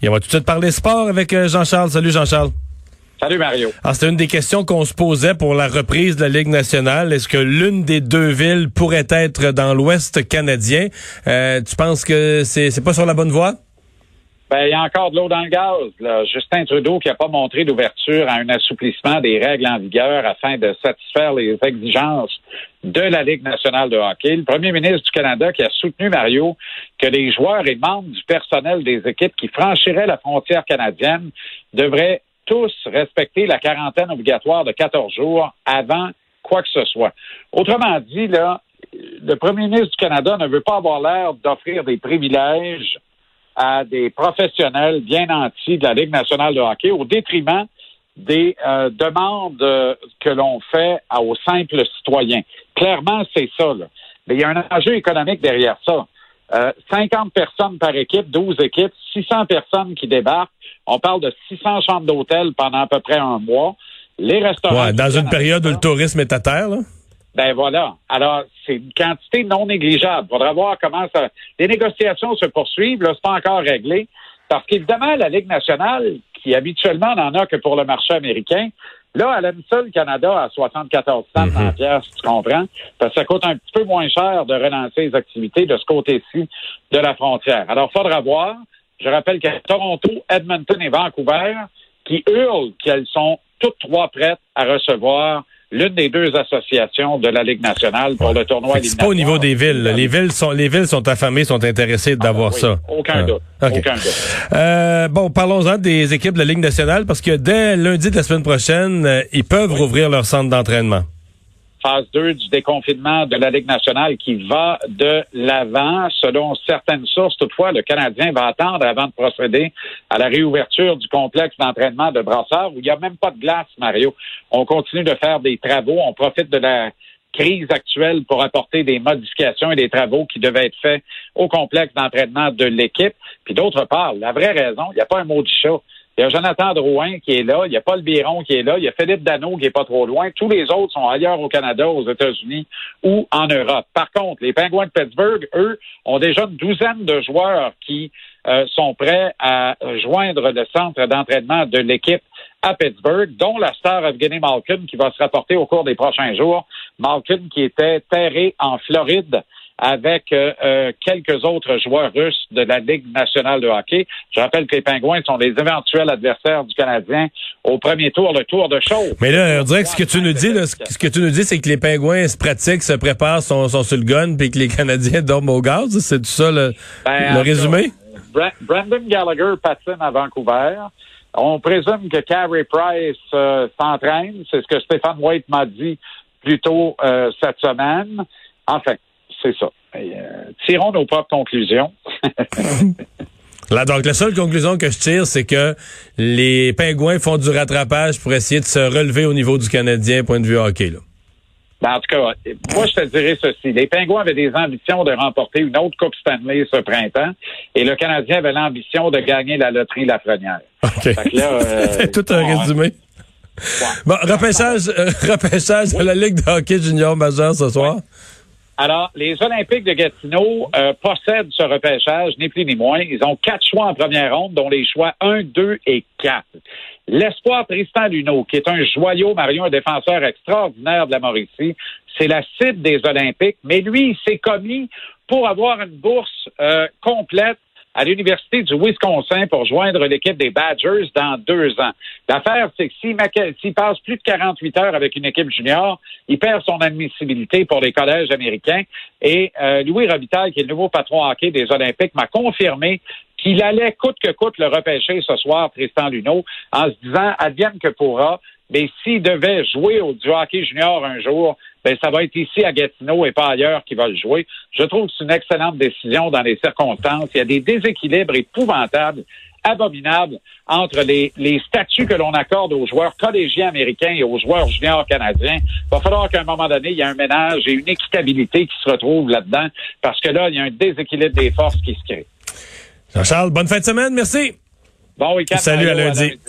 Et on va tout de suite parler sport avec euh, Jean-Charles. Salut Jean-Charles. Salut Mario. Alors, c'était une des questions qu'on se posait pour la reprise de la Ligue nationale. Est-ce que l'une des deux villes pourrait être dans l'Ouest canadien? Euh, tu penses que c'est, c'est pas sur la bonne voie? Ben, il y a encore de l'eau dans le gaz. Justin Trudeau qui n'a pas montré d'ouverture à un assouplissement des règles en vigueur afin de satisfaire les exigences de la Ligue nationale de hockey. Le premier ministre du Canada qui a soutenu, Mario, que les joueurs et membres du personnel des équipes qui franchiraient la frontière canadienne devraient tous respecter la quarantaine obligatoire de 14 jours avant quoi que ce soit. Autrement dit, le premier ministre du Canada ne veut pas avoir l'air d'offrir des privilèges à des professionnels bien nantis de la Ligue nationale de hockey au détriment des euh, demandes que l'on fait aux simples citoyens. Clairement, c'est ça. Là. Mais il y a un enjeu économique derrière ça. Euh, 50 personnes par équipe, 12 équipes, 600 personnes qui débarquent. On parle de 600 chambres d'hôtel pendant à peu près un mois. Les restaurants... Ouais, dans une période où le tourisme est à terre, là? Ben voilà. Alors, c'est une quantité non négligeable. Il faudra voir comment ça. Les négociations se poursuivent. Là, c'est pas encore réglé. Parce qu'évidemment, la Ligue nationale, qui habituellement n'en a que pour le marché américain, là, elle aime ça le Canada à 74 cents Mhm. en pièces, tu comprends? Parce que ça coûte un petit peu moins cher de relancer les activités de ce côté-ci de la frontière. Alors, faudra voir. Je rappelle qu'il y a Toronto, Edmonton et Vancouver qui hurlent qu'elles sont toutes trois prêtes à recevoir l'une des deux associations de la Ligue nationale pour le tournoi C'est pas au niveau des villes. Les villes sont, les villes sont affamées, sont intéressées d'avoir Ah, oui, ça. Aucun Ah. doute. Aucun doute. Euh, bon, parlons-en des équipes de la Ligue nationale parce que dès lundi de la semaine prochaine, euh, ils peuvent rouvrir leur centre d'entraînement. Phase 2 du déconfinement de la Ligue nationale qui va de l'avant. Selon certaines sources, toutefois, le Canadien va attendre avant de procéder à la réouverture du complexe d'entraînement de Brassard où il n'y a même pas de glace, Mario. On continue de faire des travaux. On profite de la crise actuelle pour apporter des modifications et des travaux qui devaient être faits au complexe d'entraînement de l'équipe. Puis d'autre part, la vraie raison, il n'y a pas un mot du chat. Il y a Jonathan Drouin qui est là, il y a Paul Biron qui est là, il y a Philippe Dano qui est pas trop loin. Tous les autres sont ailleurs au Canada, aux États-Unis ou en Europe. Par contre, les Penguins de Pittsburgh, eux, ont déjà une douzaine de joueurs qui euh, sont prêts à joindre le centre d'entraînement de l'équipe à Pittsburgh, dont la star Evgeny Malkin qui va se rapporter au cours des prochains jours. Malkin qui était terré en Floride avec euh, euh, quelques autres joueurs russes de la Ligue nationale de hockey. Je rappelle que les Pingouins sont les éventuels adversaires du Canadien au premier tour, le tour de show. Mais là, on dirait que ce que tu nous dis, là, ce que tu nous dis, c'est que les pingouins se pratiquent, se préparent, sont, sont sur le gun, puis que les Canadiens dorment au gaz. C'est tout ça le, Ben, le résumé? cas, Brandon Gallagher patine à Vancouver. On présume que Carey Price euh, s'entraîne. C'est ce que Stéphane White m'a dit plus tôt euh, cette semaine. Enfin, c'est ça. Et, euh, tirons nos propres conclusions. Là, donc, la seule conclusion que je tire, c'est que les pingouins font du rattrapage pour essayer de se relever au niveau du Canadien, point de vue hockey. Là. Ben, en tout cas, moi, je te dirais ceci. Les Pingouins avaient des ambitions de remporter une autre Coupe Stanley ce printemps et le Canadien avait l'ambition de gagner la loterie Lafrenière. OK. Euh, C'est tout un bon, résumé. Bon, repêchage, euh, repêchage de la Ligue de hockey junior majeur ce soir. Alors, les Olympiques de Gatineau euh, possèdent ce repêchage, ni plus ni moins. Ils ont quatre choix en première ronde, dont les choix 1, 2 et 4. L'espoir Tristan Luneau, qui est un joyau, Marion, un défenseur extraordinaire de la Mauricie, c'est la cible des Olympiques, mais lui, il s'est commis pour avoir une bourse euh, complète à l'Université du Wisconsin pour joindre l'équipe des Badgers dans deux ans. L'affaire, c'est que s'il, passe plus de 48 heures avec une équipe junior, il perd son admissibilité pour les collèges américains. Et euh, Louis Robitaille, qui est le nouveau patron hockey des Olympiques, m'a confirmé qu'il allait coûte que coûte le repêcher ce soir, Tristan Luneau, en se disant advienne que pourra. Mais s'il devait jouer au du hockey junior un jour, ben ça va être ici à Gatineau et pas ailleurs qu'il va le jouer. Je trouve que c'est une excellente décision dans les circonstances. Il y a des déséquilibres épouvantables, abominables entre les, les statuts que l'on accorde aux joueurs collégiens américains et aux joueurs juniors canadiens. Il va falloir qu'à un moment donné, il y ait un ménage et une équitabilité qui se retrouve là-dedans, parce que là, il y a un déséquilibre des forces qui se crée. Jean-Charles, bonne fin de semaine, merci. Bon week-end. Salut, à lundi. lundi.